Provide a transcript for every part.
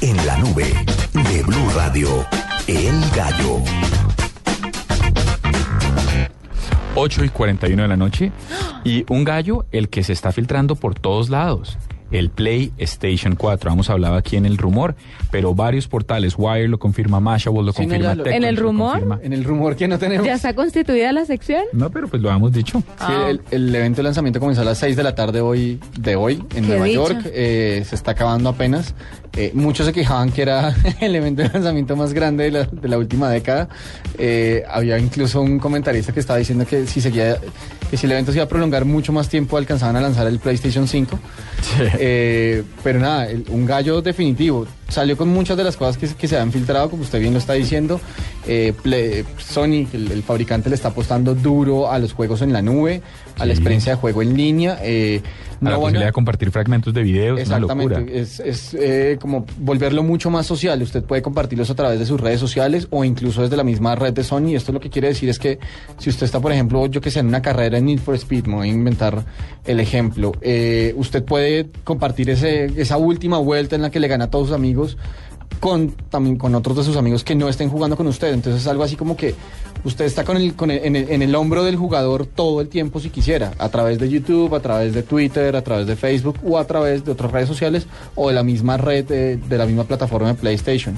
En la nube de Blue Radio, El Gallo. 8 y 41 de la noche. Y un gallo, el que se está filtrando por todos lados. El PlayStation 4. Hemos hablado aquí en el rumor, pero varios portales, Wire lo confirma, Mashable lo Sí, no, confirma, lo- TechCrunch ¿En el rumor? confirma. En el rumor que no tenemos. ¿Ya está constituida la sección? No, pero pues lo hemos dicho. Sí, el, el evento de lanzamiento comenzó a las 6 de la tarde hoy, de hoy en Nueva. York. Eh, se está acabando apenas. Eh, muchos se quejaban que era el evento de lanzamiento más grande de la, de la última década. Eh, había incluso un comentarista que estaba diciendo que si seguía, que si el evento se iba a prolongar mucho más tiempo, alcanzaban a lanzar el PlayStation 5. Eh, pero nada, el- un gallo definitivo. Salió con muchas de las cosas que, que se han filtrado, como usted bien lo está diciendo. Eh, Play- Sony, el, el fabricante, le está apostando duro a los juegos en la nube, a la experiencia de juego en línea. eh, A la van a- posibilidad de compartir fragmentos de videos, una locura. Exactamente, es, es, eh, como volverlo mucho más social. Usted puede compartirlos a través de sus redes sociales o incluso desde la misma red de Sony. Esto lo que quiere decir es que si usted está, por ejemplo, yo que sé, en una carrera en Need for Speed, me voy a inventar el ejemplo, eh, usted puede compartir ese, esa última vuelta en la que le gana a todos sus amigos con también con otros de sus amigos que no estén jugando con usted. Entonces es algo así como que usted está con el, con el- en, el, en el hombro del jugador todo el tiempo si quisiera, a través de YouTube, a través de Twitter, a través de Facebook o a través de otras redes sociales o de la misma red de, de la misma plataforma de PlayStation.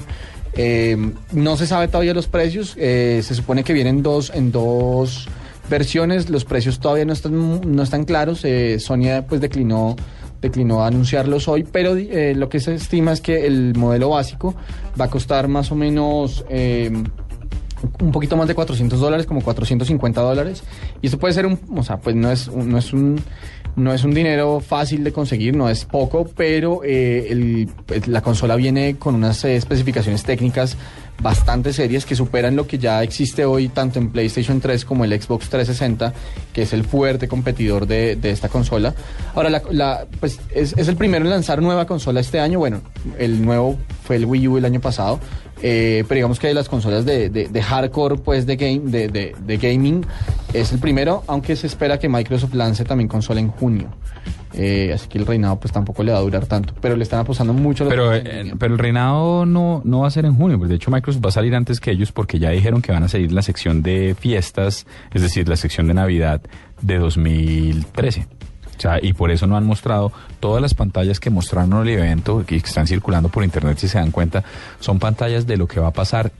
Eh, no se sabe todavía los precios, eh, se supone que vienen dos en dos versiones, los precios todavía no están no están claros, eh, Sony pues declinó declinó anunciarlos hoy, pero eh, lo que se estima es que el modelo básico va a costar más o menos eh, un poquito más de 400 dólares, como 450 dólares. Y esto puede ser un, o sea, pues no es, un- no es un, no es un dinero fácil de conseguir, no es poco, pero eh, pues, la consola viene con unas eh, especificaciones técnicas bastante serias que superan lo que ya existe hoy tanto en PlayStation 3 como el Xbox 360, que es el fuerte competidor de, esta consola. Ahora, pues es, es el primero en lanzar nueva consola este año. Bueno, el nuevo fue el Wii U el año pasado. Eh, pero digamos que de las consolas de, de- de hardcore, pues de game, de, de- gaming, es el primero, aunque se espera que Microsoft lance también consola en junio. Eh, así que el reinado pues tampoco le va a durar tanto. Pero le están apostando mucho a Pero, eh, pero el reinado no, no va a ser en junio, porque de hecho Microsoft va a salir antes que ellos porque ya dijeron que van a salir la sección de fiestas, es decir, la sección de Navidad de 2013. O sea, y por eso no han mostrado todas las pantallas que mostraron el evento, que están circulando por internet, si se dan cuenta, son pantallas de lo que va a pasar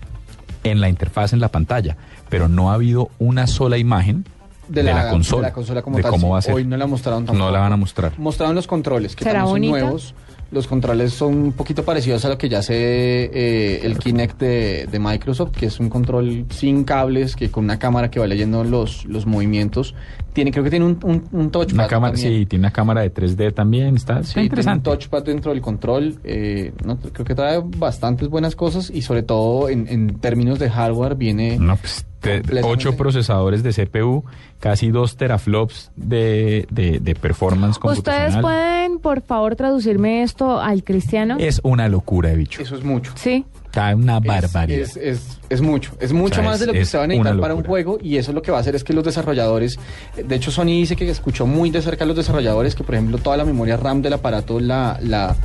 en la interfaz, en la pantalla. Pero no ha habido una sola imagen de, la, consola. de la consola como de tal, cómo va a ser. Hoy no la mostraron tampoco. No la van a mostrar. Mostraron los controles, que ¿Será también son nuevos. Los controles son un poquito parecidos a lo que ya hace eh, el Kinect de, de Microsoft, que es un control sin cables, que con una cámara que va leyendo los, los movimientos. Tiene, creo que tiene un, un, un touchpad. Una cámara, también. sí, tiene una cámara de 3D también, está, está Sí, tiene un interesante. touchpad dentro del control. eh, no, creo que trae bastantes buenas cosas y sobre todo en, en términos de hardware viene... No, pues, te- ocho procesadores de CPU, casi dos teraflops de, de, de performance ¿Ustedes computacional. pueden, por favor, traducirme esto al cristiano? Es una locura de bicho. Eso es mucho. Sí. Está una Es- barbaridad. Es, es, es mucho, es mucho O sea, más es- de lo que se va a necesitar para un juego y eso lo que va a hacer es que los desarrolladores, de hecho Sony dice que escuchó muy de cerca a los desarrolladores que por ejemplo toda la memoria RAM del aparato la, la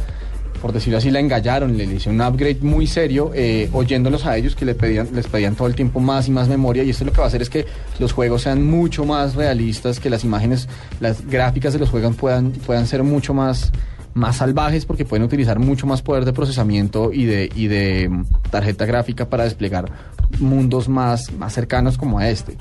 por decirlo así, la engallaron, le hicieron un upgrade muy serio, eh, oyéndolos a ellos que le pedían, les pedían todo el tiempo más y más memoria y esto lo que va a hacer es que los juegos sean mucho más realistas, que las imágenes, las gráficas de los juegos puedan, puedan ser mucho más más salvajes porque pueden utilizar mucho más poder de procesamiento y de, y de mm, tarjeta gráfica para desplegar mundos más, más cercanos como a este.